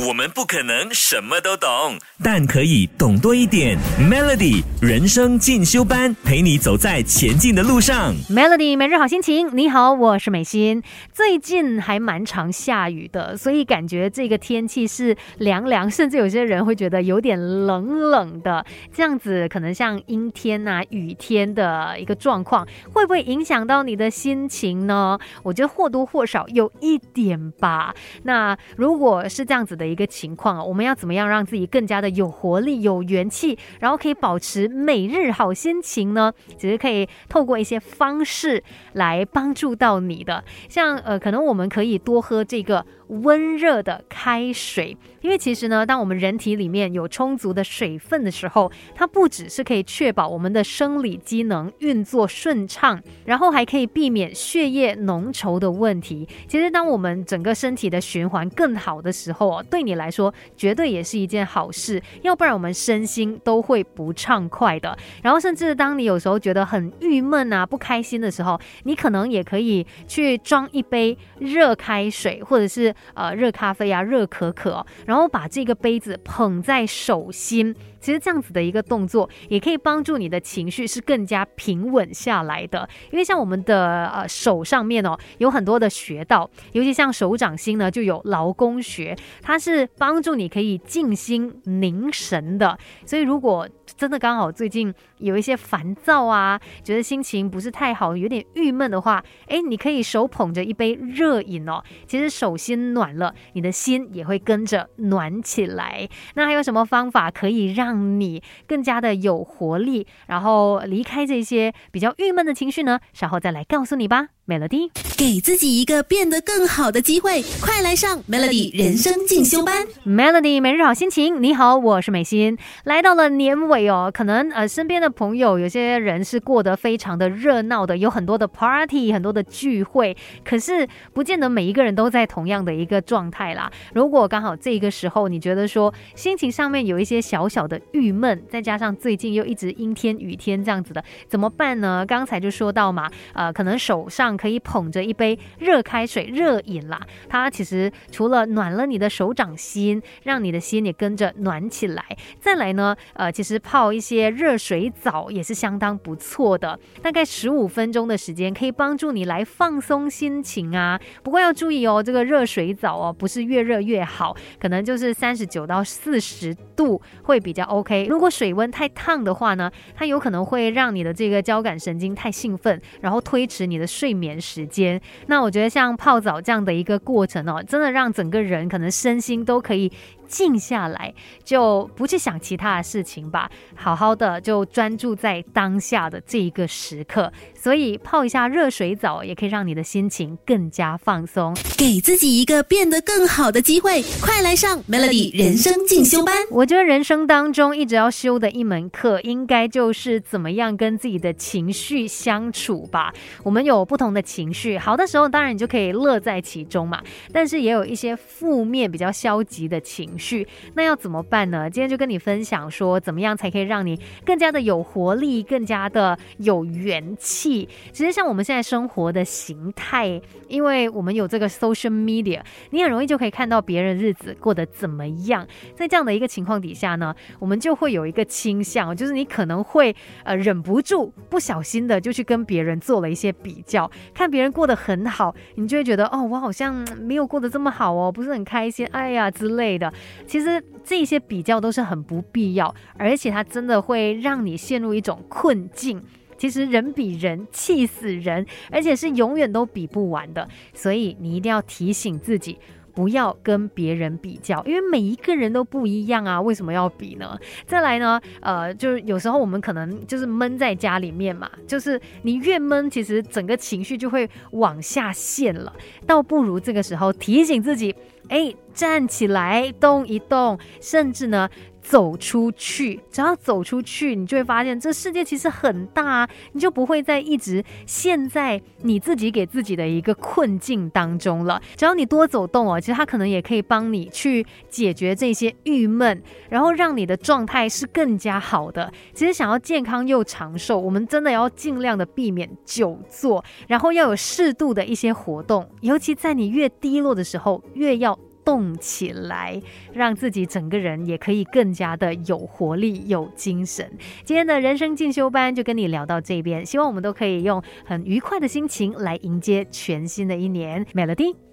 我们不可能什么都懂，但可以懂多一点。Melody 人生进修班，陪你走在前进的路上。Melody 每日好心情，你好，我是美心。最近还蛮常下雨的，所以感觉这个天气是凉凉，甚至有些人会觉得有点冷冷的。这样子可能像阴天啊、雨天的一个状况，会不会影响到你的心情呢？我觉得或多或少有一点吧。那如果是这样子的的一个情况啊，我们要怎么样让自己更加的有活力、有元气，然后可以保持每日好心情呢？其实可以透过一些方式来帮助到你的，像呃，可能我们可以多喝这个温热的开水，因为其实呢，当我们人体里面有充足的水分的时候，它不只是可以确保我们的生理机能运作顺畅，然后还可以避免血液浓稠的问题。其实，当我们整个身体的循环更好的时候，对你来说绝对也是一件好事，要不然我们身心都会不畅快的。然后，甚至当你有时候觉得很郁闷啊、不开心的时候，你可能也可以去装一杯热开水，或者是呃热咖啡啊、热可可、然后把这个杯子捧在手心。其实这样子的一个动作，也可以帮助你的情绪是更加平稳下来的。因为像我们的呃手上面哦，有很多的穴道，尤其像手掌心呢，就有劳宫穴，它是帮助你可以静心凝神的。所以如果真的刚好最近有一些烦躁啊，觉得心情不是太好，有点郁闷的话，诶，你可以手捧着一杯热饮哦。其实手心暖了，你的心也会跟着暖起来。那还有什么方法可以让让你更加的有活力，然后离开这些比较郁闷的情绪呢？稍后再来告诉你吧。Melody，给自己一个变得更好的机会，快来上 Melody 人生进修班。Melody 每日好心情，你好，我是美心。来到了年尾哦，可能呃身边的朋友有些人是过得非常的热闹的，有很多的 party，很多的聚会，可是不见得每一个人都在同样的一个状态啦。如果刚好这个时候你觉得说心情上面有一些小小的郁闷，再加上最近又一直阴天雨天这样子的，怎么办呢？刚才就说到嘛，呃，可能手上可以捧着一杯热开水、热饮啦，它其实除了暖了你的手掌心，让你的心也跟着暖起来。再来呢，呃，其实泡一些热水澡也是相当不错的，大概十五分钟的时间可以帮助你来放松心情啊。不过要注意哦，这个热水澡哦，不是越热越好，可能就是三十九到四十度会比较 OK。如果水温太烫的话呢，它有可能会让你的这个交感神经太兴奋，然后推迟你的睡眠眠时间。那我觉得像泡澡这样的一个过程哦，真的让整个人可能身心都可以静下来，就不去想其他的事情吧，好好的就专注在当下的这一个时刻。所以泡一下热水澡，也可以让你的心情更加放松。给自己一个变得更好的机会，快来上 Melody 人生进修班。我觉得人生当中一直要修的一门课，应该就是怎么样跟自己的情绪相处吧。我们有不同的情绪，好的时候当然你就可以乐在其中嘛，但是也有一些负面、比较消极的情情绪，那要怎么办呢？今天就跟你分享说，怎么样才可以让你更加的有活力，更加的有元气。其实像我们现在生活的形态，因为我们有这个 social media，你很容易就可以看到别人日子过得怎么样。在这样的一个情况底下呢，我们就会有一个倾向，就是你可能会呃忍不住不小心的就去跟别人做了一些比较，看别人过得很好，你就会觉得哦，我好像没有过得这么好哦，不是很开心，哎呀之类的。其实这些比较都是很不必要，而且它真的会让你陷入一种困境。其实人比人气死人，而且是永远都比不完的，所以你一定要提醒自己。不要跟别人比较，因为每一个人都不一样啊，为什么要比呢？再来呢，呃，就是有时候我们可能就是闷在家里面嘛，就是你越闷，其实整个情绪就会往下陷了，倒不如这个时候提醒自己，哎，站起来，动一动，甚至呢。走出去，只要走出去，你就会发现这世界其实很大啊，你就不会再一直陷在你自己给自己的一个困境当中了。只要你多走动哦，其实它可能也可以帮你去解决这些郁闷，然后让你的状态是更加好的。其实想要健康又长寿，我们真的要尽量的避免久坐，然后要有适度的一些活动，尤其在你越低落的时候，越要。动起来，让自己整个人也可以更加的有活力、有精神。今天的人生进修班就跟你聊到这边，希望我们都可以用很愉快的心情来迎接全新的一年。Melody。